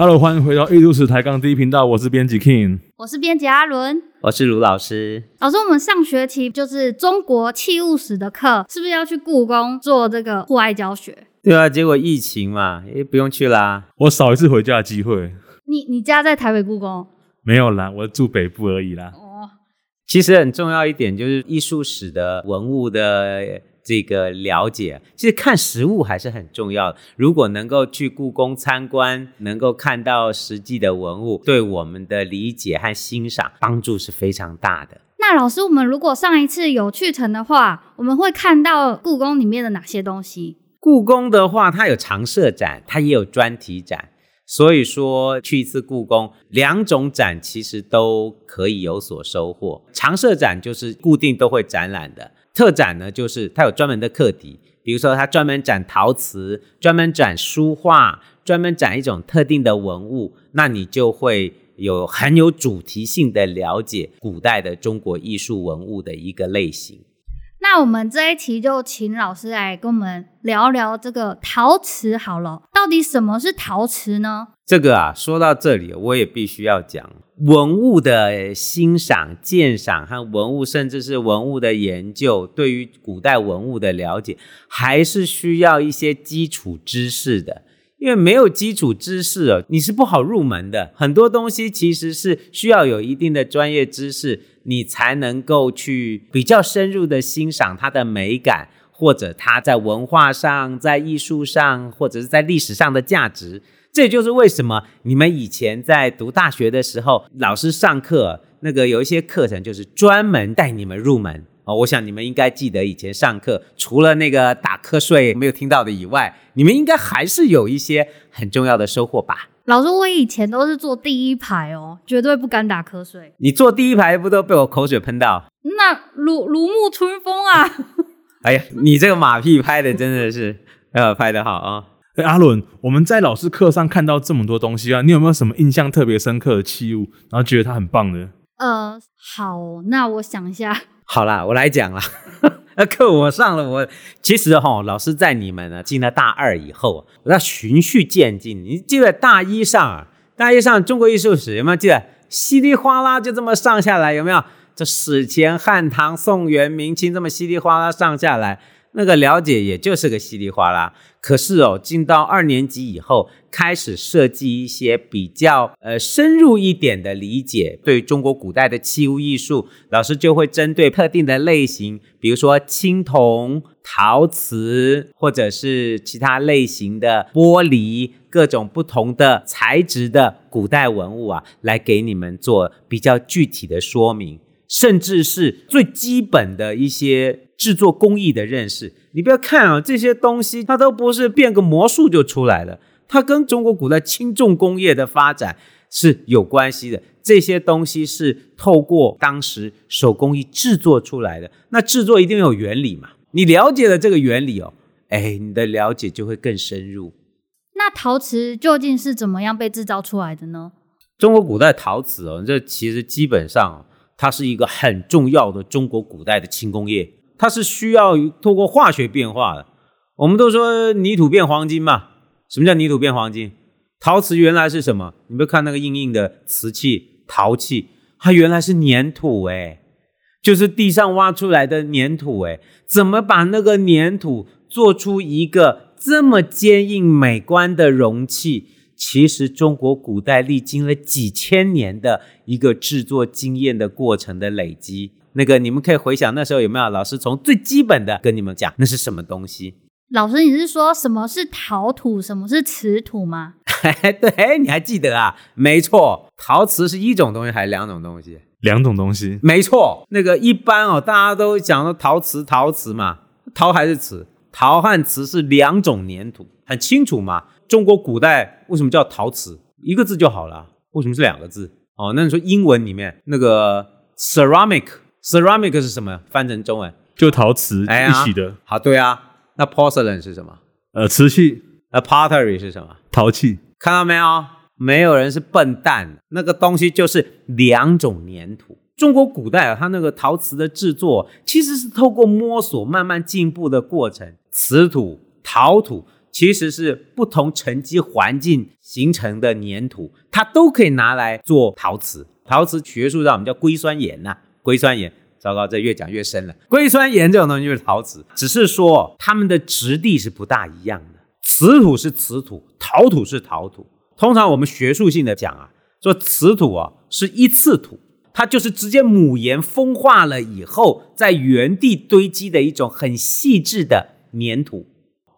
Hello，欢迎回到艺术史抬杠第一频道，我是编辑 King，我是编辑阿伦，我是卢老师。老师，我们上学期就是中国器物史的课，是不是要去故宫做这个户外教学？对啊，结果疫情嘛，也不用去啦。我少一次回家的机会。你你家在台北故宫？没有啦，我住北部而已啦。哦，其实很重要一点就是艺术史的文物的。这个了解，其实看实物还是很重要的。如果能够去故宫参观，能够看到实际的文物，对我们的理解和欣赏帮助是非常大的。那老师，我们如果上一次有去成的话，我们会看到故宫里面的哪些东西？故宫的话，它有常设展，它也有专题展。所以说，去一次故宫，两种展其实都可以有所收获。常设展就是固定都会展览的。特展呢，就是它有专门的课题，比如说它专门展陶瓷，专门展书画，专门展一种特定的文物，那你就会有很有主题性的了解古代的中国艺术文物的一个类型。那我们这一期就请老师来跟我们聊聊这个陶瓷好了，到底什么是陶瓷呢？这个啊，说到这里，我也必须要讲文物的欣赏、鉴赏和文物，甚至是文物的研究，对于古代文物的了解，还是需要一些基础知识的。因为没有基础知识哦，你是不好入门的。很多东西其实是需要有一定的专业知识，你才能够去比较深入的欣赏它的美感，或者它在文化上、在艺术上，或者是在历史上的价值。这就是为什么你们以前在读大学的时候，老师上课那个有一些课程就是专门带你们入门哦。我想你们应该记得以前上课，除了那个打瞌睡没有听到的以外，你们应该还是有一些很重要的收获吧？老师，我以前都是坐第一排哦，绝对不敢打瞌睡。你坐第一排不都被我口水喷到？那如如沐春风啊！哎呀，你这个马屁拍的真的是，呃，拍的好啊！哎，阿伦，我们在老师课上看到这么多东西啊，你有没有什么印象特别深刻的器物，然后觉得它很棒的？呃，好，那我想一下。好啦，我来讲啦。那课我上了，我其实哈，老师在你们呢进了大二以后，我要循序渐进。你记得大一上，大一上中国艺术史有没有记得？稀里哗啦就这么上下来，有没有？这史前汉唐宋元明清这么稀里哗啦上下来。那个了解也就是个稀里哗啦，可是哦，进到二年级以后，开始设计一些比较呃深入一点的理解，对中国古代的器物艺术，老师就会针对特定的类型，比如说青铜、陶瓷，或者是其他类型的玻璃，各种不同的材质的古代文物啊，来给你们做比较具体的说明，甚至是最基本的一些。制作工艺的认识，你不要看啊，这些东西它都不是变个魔术就出来了，它跟中国古代轻重工业的发展是有关系的。这些东西是透过当时手工艺制作出来的，那制作一定有原理嘛？你了解了这个原理哦，哎，你的了解就会更深入。那陶瓷究竟是怎么样被制造出来的呢？中国古代陶瓷哦，这其实基本上它是一个很重要的中国古代的轻工业。它是需要透过化学变化的，我们都说泥土变黄金嘛。什么叫泥土变黄金？陶瓷原来是什么？你们看那个硬硬的瓷器、陶器，它原来是粘土诶，就是地上挖出来的粘土诶，怎么把那个粘土做出一个这么坚硬美观的容器？其实中国古代历经了几千年的一个制作经验的过程的累积。那个你们可以回想那时候有没有老师从最基本的跟你们讲那是什么东西？老师，你是说什么是陶土，什么是瓷土吗？对，你还记得啊？没错，陶瓷是一种东西还是两种东西？两种东西。没错，那个一般哦，大家都讲说陶瓷，陶瓷嘛，陶还是瓷？陶和瓷是两种粘土，很清楚嘛。中国古代为什么叫陶瓷？一个字就好了，为什么是两个字？哦，那你说英文里面那个 ceramic。Ceramic 是什么？翻成中文就陶瓷一起的。哎、好，对啊。那 porcelain 是什么？呃，瓷器。那 pottery 是什么？陶器。看到没有？没有人是笨蛋。那个东西就是两种粘土。中国古代啊，它那个陶瓷的制作其实是透过摸索慢慢进步的过程。瓷土、陶土其实是不同沉积环境形成的粘土，它都可以拿来做陶瓷。陶瓷学术上我们叫硅酸盐呐、硅酸盐。糟糕，这越讲越深了。硅酸盐这种东西就是陶瓷，只是说它们的质地是不大一样的。瓷土是瓷土，陶土是陶土。通常我们学术性的讲啊，说瓷土啊是一次土，它就是直接母岩风化了以后，在原地堆积的一种很细致的粘土。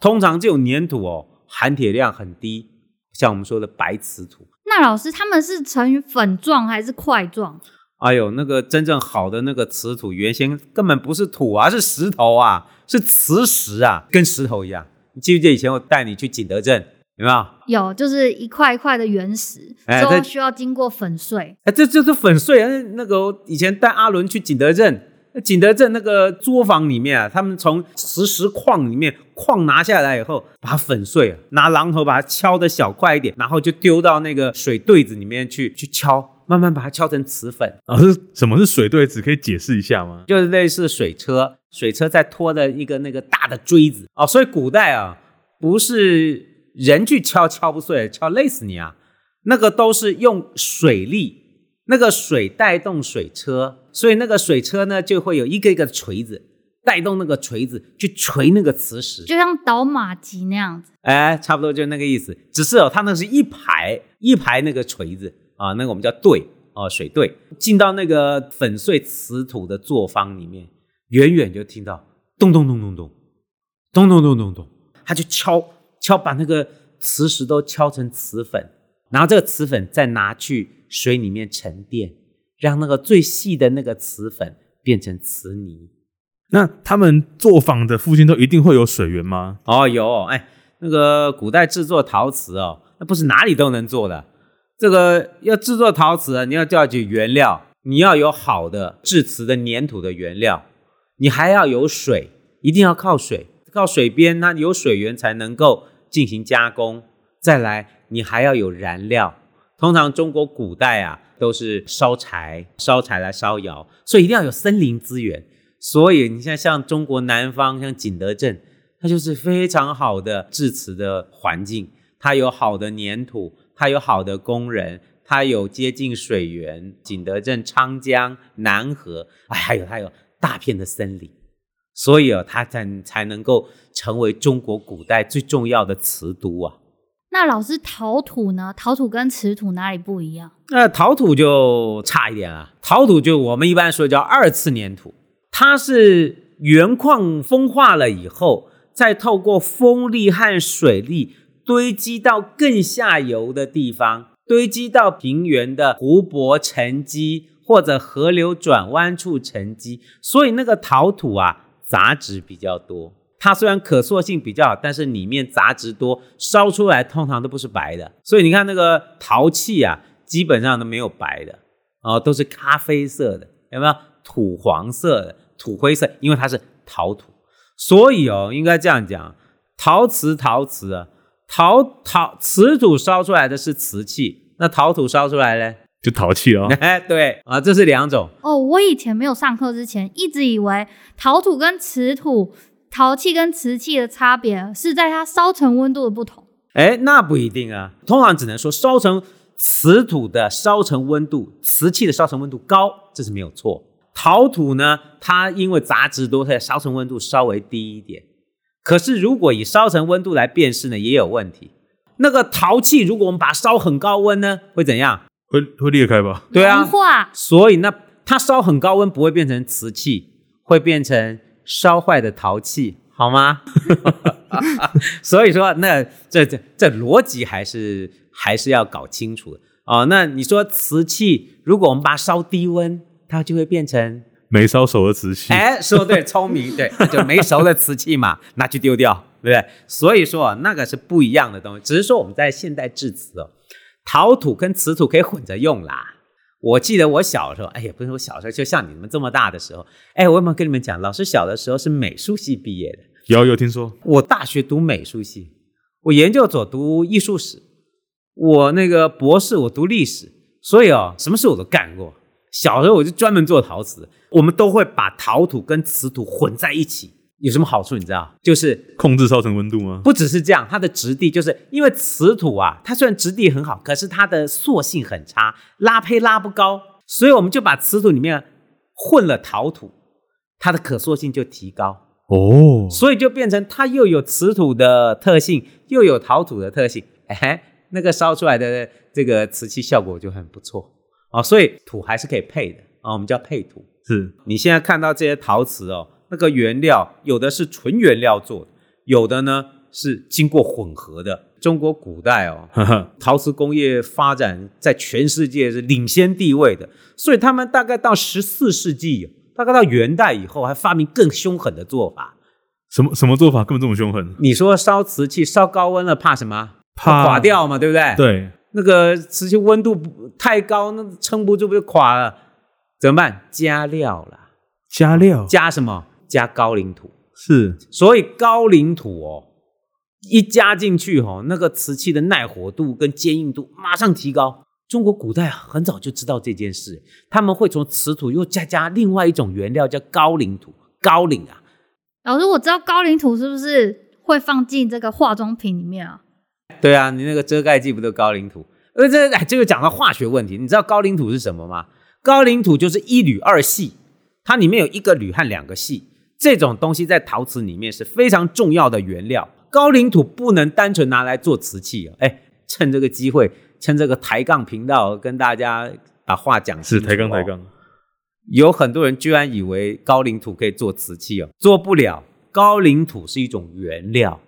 通常这种粘土哦，含铁量很低，像我们说的白瓷土。那老师，他们是呈于粉状还是块状？哎呦，那个真正好的那个瓷土，原先根本不是土啊，是石头啊，是磁石啊，跟石头一样。你记不记得以前我带你去景德镇，有没有？有，就是一块一块的原石，之后需要经过粉碎。哎，这就是粉碎啊！那个以前带阿伦去景德镇，景德镇那个作坊里面啊，他们从磁石矿里面矿拿下来以后，把它粉碎，拿榔头把它敲得小块一点，然后就丢到那个水碓子里面去去敲。慢慢把它敲成瓷粉。老师，什么是水碓子？可以解释一下吗？就是类似水车，水车在拖的一个那个大的锥子哦。所以古代啊，不是人去敲敲不碎，敲累死你啊。那个都是用水力，那个水带动水车，所以那个水车呢就会有一个一个锤子带动那个锤子去锤那个磁石，就像倒马机那样子。哎，差不多就那个意思。只是哦，它那是一排一排那个锤子。啊，那个我们叫碓哦，水碓进到那个粉碎瓷土的作坊里面，远远就听到咚咚咚咚咚，咚咚咚咚咚，他就敲敲，把那个磁石都敲成瓷粉，然后这个瓷粉再拿去水里面沉淀，让那个最细的那个瓷粉变成瓷泥。那他们作坊的附近都一定会有水源吗？哦，有，哎，那个古代制作陶瓷哦，那不是哪里都能做的。这个要制作陶瓷啊，你要调取原料，你要有好的制瓷的粘土的原料，你还要有水，一定要靠水，靠水边，那有水源才能够进行加工。再来，你还要有燃料。通常中国古代啊，都是烧柴，烧柴来烧窑，所以一定要有森林资源。所以你像像中国南方，像景德镇，它就是非常好的制瓷的环境，它有好的粘土。它有好的工人，它有接近水源，景德镇、昌江、南河，哎，还有它有大片的森林，所以啊，它才才能够成为中国古代最重要的瓷都啊。那老师，陶土呢？陶土跟瓷土哪里不一样？那陶土就差一点了，陶土就我们一般说叫二次粘土，它是原矿风化了以后，再透过风力和水力。堆积到更下游的地方，堆积到平原的湖泊沉积，或者河流转弯处沉积，所以那个陶土啊，杂质比较多。它虽然可塑性比较好，但是里面杂质多，烧出来通常都不是白的。所以你看那个陶器啊，基本上都没有白的，哦，都是咖啡色的，有没有？土黄色的、土灰色，因为它是陶土。所以哦，应该这样讲，陶瓷，陶瓷啊。陶陶瓷土烧出来的是瓷器，那陶土烧出来呢？就陶器哦。哎，对啊，这是两种哦。我以前没有上课之前，一直以为陶土跟瓷土、陶器跟瓷器的差别是在它烧成温度的不同。哎，那不一定啊。通常只能说烧成瓷土的烧成温度，瓷器的烧成温度高，这是没有错。陶土呢，它因为杂质多，它的烧成温度稍微低一点。可是，如果以烧成温度来辨识呢，也有问题。那个陶器，如果我们把它烧很高温呢，会怎样？会会裂开吧？对啊，化。所以那它烧很高温不会变成瓷器，会变成烧坏的陶器，好吗？所以说，那这这这逻辑还是还是要搞清楚的哦。那你说瓷器，如果我们把它烧低温，它就会变成。没烧熟的瓷器，哎，说对，聪明，对，就没熟的瓷器嘛，拿去丢掉，对不对？所以说那个是不一样的东西，只是说我们在现代制瓷哦，陶土跟瓷土可以混着用啦。我记得我小时候，哎呀，不是我小时候，就像你们这么大的时候，哎，我有没有跟你们讲，老师小的时候是美术系毕业的？有有听说？我大学读美术系，我研究所读艺术史，我那个博士我读历史，所以哦，什么事我都干过。小时候我就专门做陶瓷，我们都会把陶土跟瓷土混在一起，有什么好处？你知道，就是控制烧成温度吗？不只是这样，它的质地就是因为瓷土啊，它虽然质地很好，可是它的塑性很差，拉坯拉不高，所以我们就把瓷土里面混了陶土，它的可塑性就提高哦，所以就变成它又有瓷土的特性，又有陶土的特性，哎，那个烧出来的这个瓷器效果就很不错哦，所以土还是可以配的啊，哦，我们叫配土。是你现在看到这些陶瓷哦。那个原料有的是纯原料做的，有的呢是经过混合的。中国古代哦，陶瓷工业发展在全世界是领先地位的，所以他们大概到十四世纪，大概到元代以后，还发明更凶狠的做法。什么什么做法根本这么凶狠？你说烧瓷器烧高温了，怕什么？怕垮掉嘛，对不对？对，那个瓷器温度太高，那撑不住不就垮了？怎么办？加料了，加料，加什么？加高岭土是，所以高岭土哦，一加进去哦，那个瓷器的耐火度跟坚硬度马上提高。中国古代很早就知道这件事，他们会从瓷土又再加另外一种原料叫高岭土。高岭啊，老师，我知道高岭土是不是会放进这个化妆品里面啊？对啊，你那个遮盖剂不都高岭土？呃，这哎，这个讲到化学问题，你知道高岭土是什么吗？高岭土就是一铝二锡，它里面有一个铝和两个锡。这种东西在陶瓷里面是非常重要的原料。高岭土不能单纯拿来做瓷器哦。哎，趁这个机会，趁这个抬杠频道，跟大家把话讲清楚。是抬杠抬杠。有很多人居然以为高岭土可以做瓷器哦，做不了。高岭土是一种原料，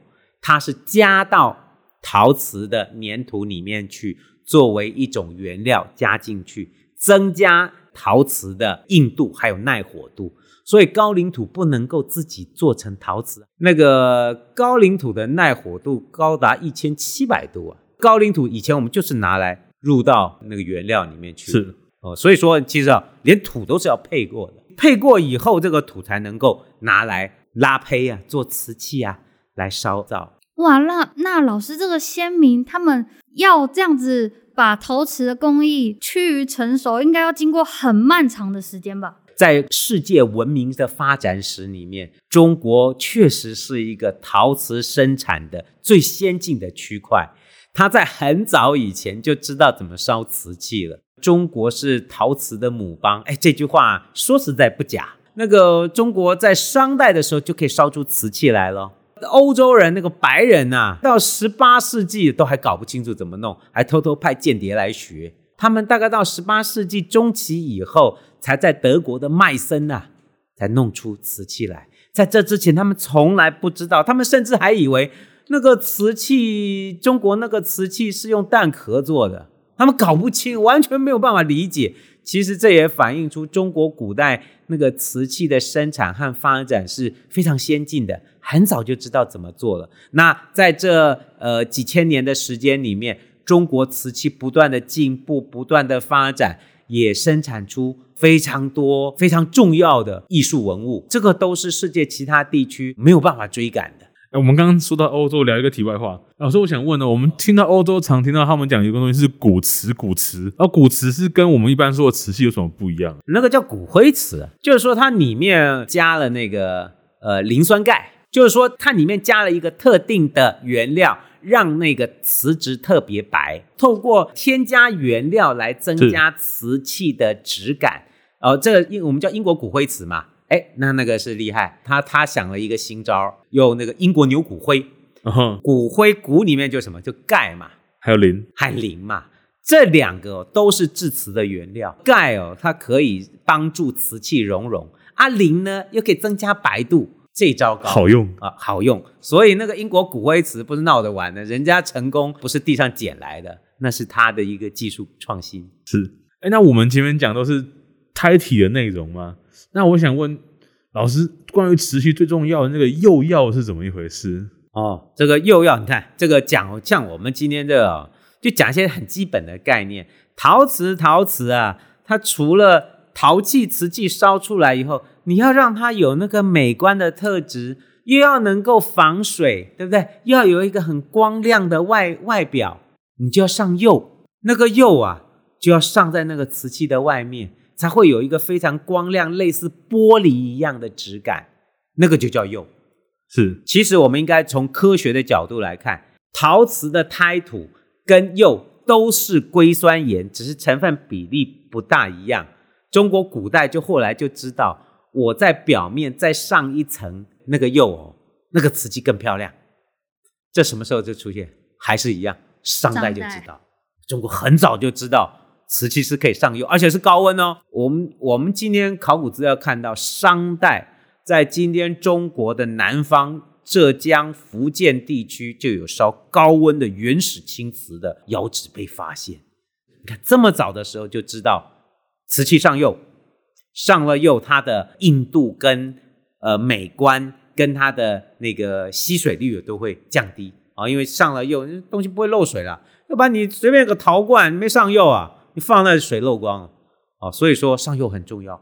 它是加到陶瓷的粘土里面去，作为一种原料加进去，增加陶瓷的硬度还有耐火度。所以高岭土不能够自己做成陶瓷，那个高岭土的耐火度高达一千七百度啊！高岭土以前我们就是拿来入到那个原料里面去，是哦。所以说，其实啊，连土都是要配过的，配过以后，这个土才能够拿来拉胚啊，做瓷器啊，来烧造。哇，那那老师这个先民他们要这样子把陶瓷的工艺趋于成熟，应该要经过很漫长的时间吧？在世界文明的发展史里面，中国确实是一个陶瓷生产的最先进的区块。它在很早以前就知道怎么烧瓷器了。中国是陶瓷的母邦，哎，这句话说实在不假。那个中国在商代的时候就可以烧出瓷器来了。欧洲人那个白人呐、到十八世纪都还搞不清楚怎么弄，还偷偷派间谍来学。他们大概到十八世纪中期以后，才在德国的麦森呐、啊，才弄出瓷器来。在这之前，他们从来不知道，他们甚至还以为那个瓷器，中国那个瓷器是用蛋壳做的，他们搞不清，完全没有办法理解。其实这也反映出中国古代那个瓷器的生产和发展是非常先进的，很早就知道怎么做了。那在这呃几千年的时间里面。中国瓷器不断的进步，不断的发展，也生产出非常多非常重要的艺术文物，这个都是世界其他地区没有办法追赶的。我们刚刚说到欧洲，聊一个题外话。老师，我想问呢，我们听到欧洲常听到他们讲一个东西是骨瓷，骨瓷，而骨瓷是跟我们一般说的瓷器有什么不一样？那个叫骨灰瓷，就是说它里面加了那个呃磷酸钙，就是说它里面加了一个特定的原料。让那个瓷质特别白，透过添加原料来增加瓷器的质感。哦，这个英我们叫英国骨灰瓷嘛。哎，那那个是厉害，他他想了一个新招，用那个英国牛骨灰。Uh. 骨灰骨里面就什么？就钙嘛，还有磷，还磷嘛。这两个都是制瓷的原料。钙哦，它可以帮助瓷器熔融，啊，磷呢又可以增加白度。这招高好用啊，好用。所以那个英国骨灰瓷不是闹着玩的，人家成功不是地上捡来的，那是他的一个技术创新。是，哎，那我们前面讲都是胎体的内容吗？那我想问老师，关于瓷器最重要的那个釉药是怎么一回事？哦，这个釉药，你看这个讲像我们今天这个，就讲一些很基本的概念。陶瓷，陶瓷啊，它除了陶器、瓷器烧出来以后。你要让它有那个美观的特质，又要能够防水，对不对？又要有一个很光亮的外外表，你就要上釉。那个釉啊，就要上在那个瓷器的外面，才会有一个非常光亮、类似玻璃一样的质感。那个就叫釉。是，其实我们应该从科学的角度来看，陶瓷的胎土跟釉都是硅酸盐，只是成分比例不大一样。中国古代就后来就知道，我在表面再上一层那个釉哦，那个瓷器更漂亮。这什么时候就出现？还是一样，商代就知道。中国很早就知道瓷器是可以上釉，而且是高温哦。我们我们今天考古资料看到，商代在今天中国的南方浙江、福建地区就有烧高温的原始青瓷的窑址被发现。你看这么早的时候就知道。瓷器上釉，上了釉，它的硬度跟呃美观跟它的那个吸水率都会降低啊，因为上了釉，东西不会漏水了。要不然你随便个陶罐没上釉啊，你放那水漏光了啊。所以说上釉很重要。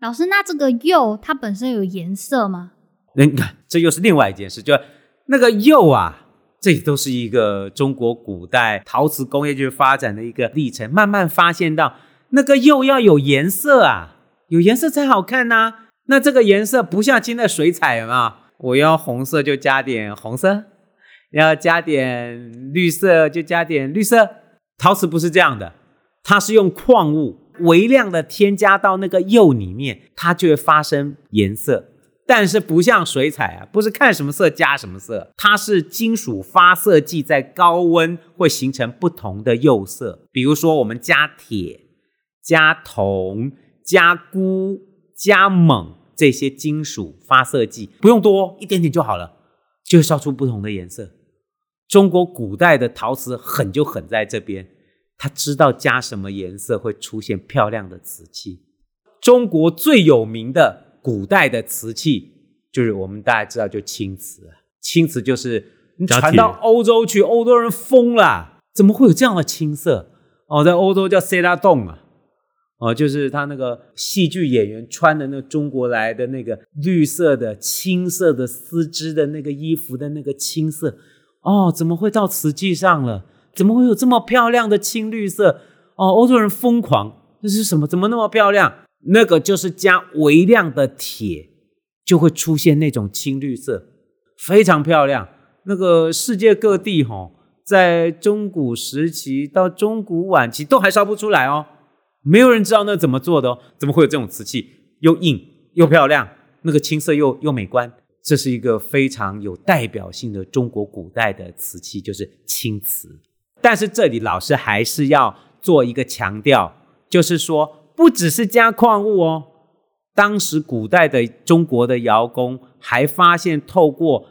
老师，那这个釉它本身有颜色吗？那你看，这又是另外一件事，就那个釉啊，这都是一个中国古代陶瓷工业就是发展的一个历程，慢慢发现到。那个釉要有颜色啊，有颜色才好看呐、那这个颜色不像今天的水彩嘛，我要红色就加点红色，要加点绿色就加点绿色。陶瓷不是这样的，它是用矿物微量的添加到那个釉里面，它就会发生颜色。但是不像水彩啊，不是看什么色加什么色，它是金属发色剂在高温会形成不同的釉色。比如说我们加铁。加铜、加钴、加锰这些金属发色剂不用多，一点点就好了，就会烧出不同的颜色。中国古代的陶瓷狠就狠在这边，他知道加什么颜色会出现漂亮的瓷器。中国最有名的古代的瓷器，就是我们大家知道，就青瓷。青瓷就是你传到欧洲去，欧洲人疯了，怎么会有这样的青色？哦，在欧洲叫塞拉洞啊。哦，就是他那个戏剧演员穿的那中国来的那个绿色的青色的丝织的那个衣服的那个青色，哦，怎么会到瓷器上了？怎么会有这么漂亮的青绿色？哦，欧洲人疯狂，这是什么？怎么那么漂亮？那个就是加微量的铁，就会出现那种青绿色，非常漂亮。那个世界各地哈、哦，在中古时期到中古晚期都还烧不出来哦。没有人知道那怎么做的哦？怎么会有这种瓷器？又硬又漂亮，那个青色又又美观。这是一个非常有代表性的中国古代的瓷器，就是青瓷。但是这里老师还是要做一个强调，就是说不只是加矿物哦。当时古代的中国的窑工还发现，透过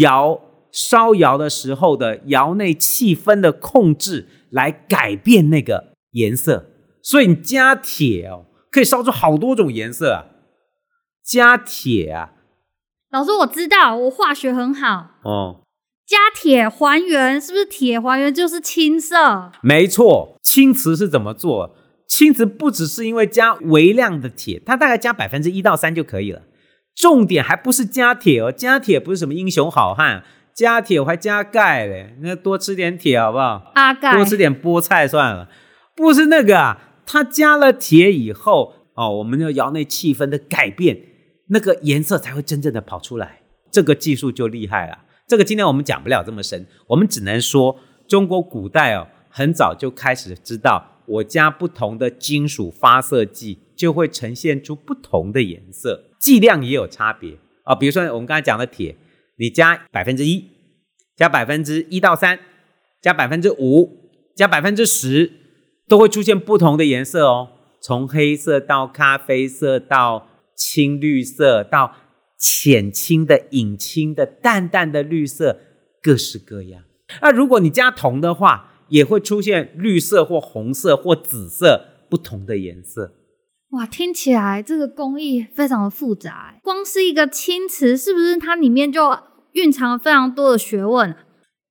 窑烧窑的时候的窑内气氛的控制，来改变那个颜色。所以你加铁哦，可以烧出好多种颜色啊！加铁啊，老师我知道，我化学很好哦。加铁还原，是不是铁还原就是青色？没错，青瓷是怎么做？青瓷不只是因为加微量的铁，它大概加百分之一到三就可以了。重点还不是加铁哦，加铁不是什么英雄好汉，加铁我还加钙嘞，那多吃点铁好不好？阿钙，多吃点菠菜算了，不是那个啊。它加了铁以后，哦，我们的窑内气氛的改变，那个颜色才会真正的跑出来。这个技术就厉害了。这个今天我们讲不了这么深，我们只能说中国古代哦，很早就开始知道，我加不同的金属发色剂，就会呈现出不同的颜色，剂量也有差别啊、比如说我们刚才讲的铁，你加百分之一，加百分之一到三，加百分之五，加百分之十。都会出现不同的颜色哦，从黑色到咖啡色，到青绿色，到浅青的、隐青的、淡淡的绿色，各式各样。那如果你加铜的话，也会出现绿色或红色或紫色不同的颜色。哇，听起来这个工艺非常的复杂。光是一个青瓷，是不是它里面就蕴藏了非常多的学问？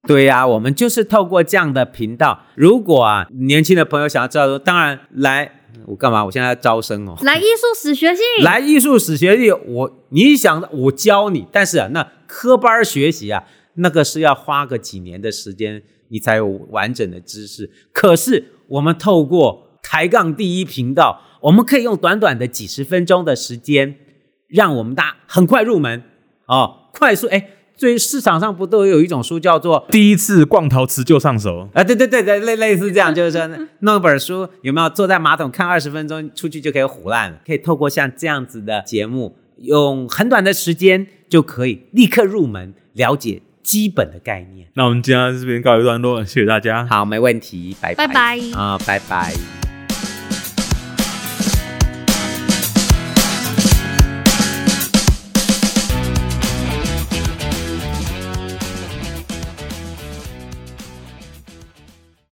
对呀、啊，我们就是透过这样的频道。如果啊，年轻的朋友想要知道，当然来，我干嘛？我现在要招生哦。来艺术史学系，来艺术史学系，我你想我教你，但是啊，那科班学习啊，那个是要花个几年的时间，你才有完整的知识。可是我们透过抬杠第一频道，我们可以用短短的几十分钟的时间，让我们大家很快入门哦。快速哎。所以市场上不都有一种书叫做第一次逛陶瓷就上手啊？对对对对，类类似这样，就是说 弄一本书，有没有坐在马桶看二十分钟，出去就可以唬烂了？可以透过像这样子的节目，用很短的时间就可以立刻入门，了解基本的概念。那我们今天这边告一段落，谢谢大家。好，没问题，拜拜拜拜啊，拜拜。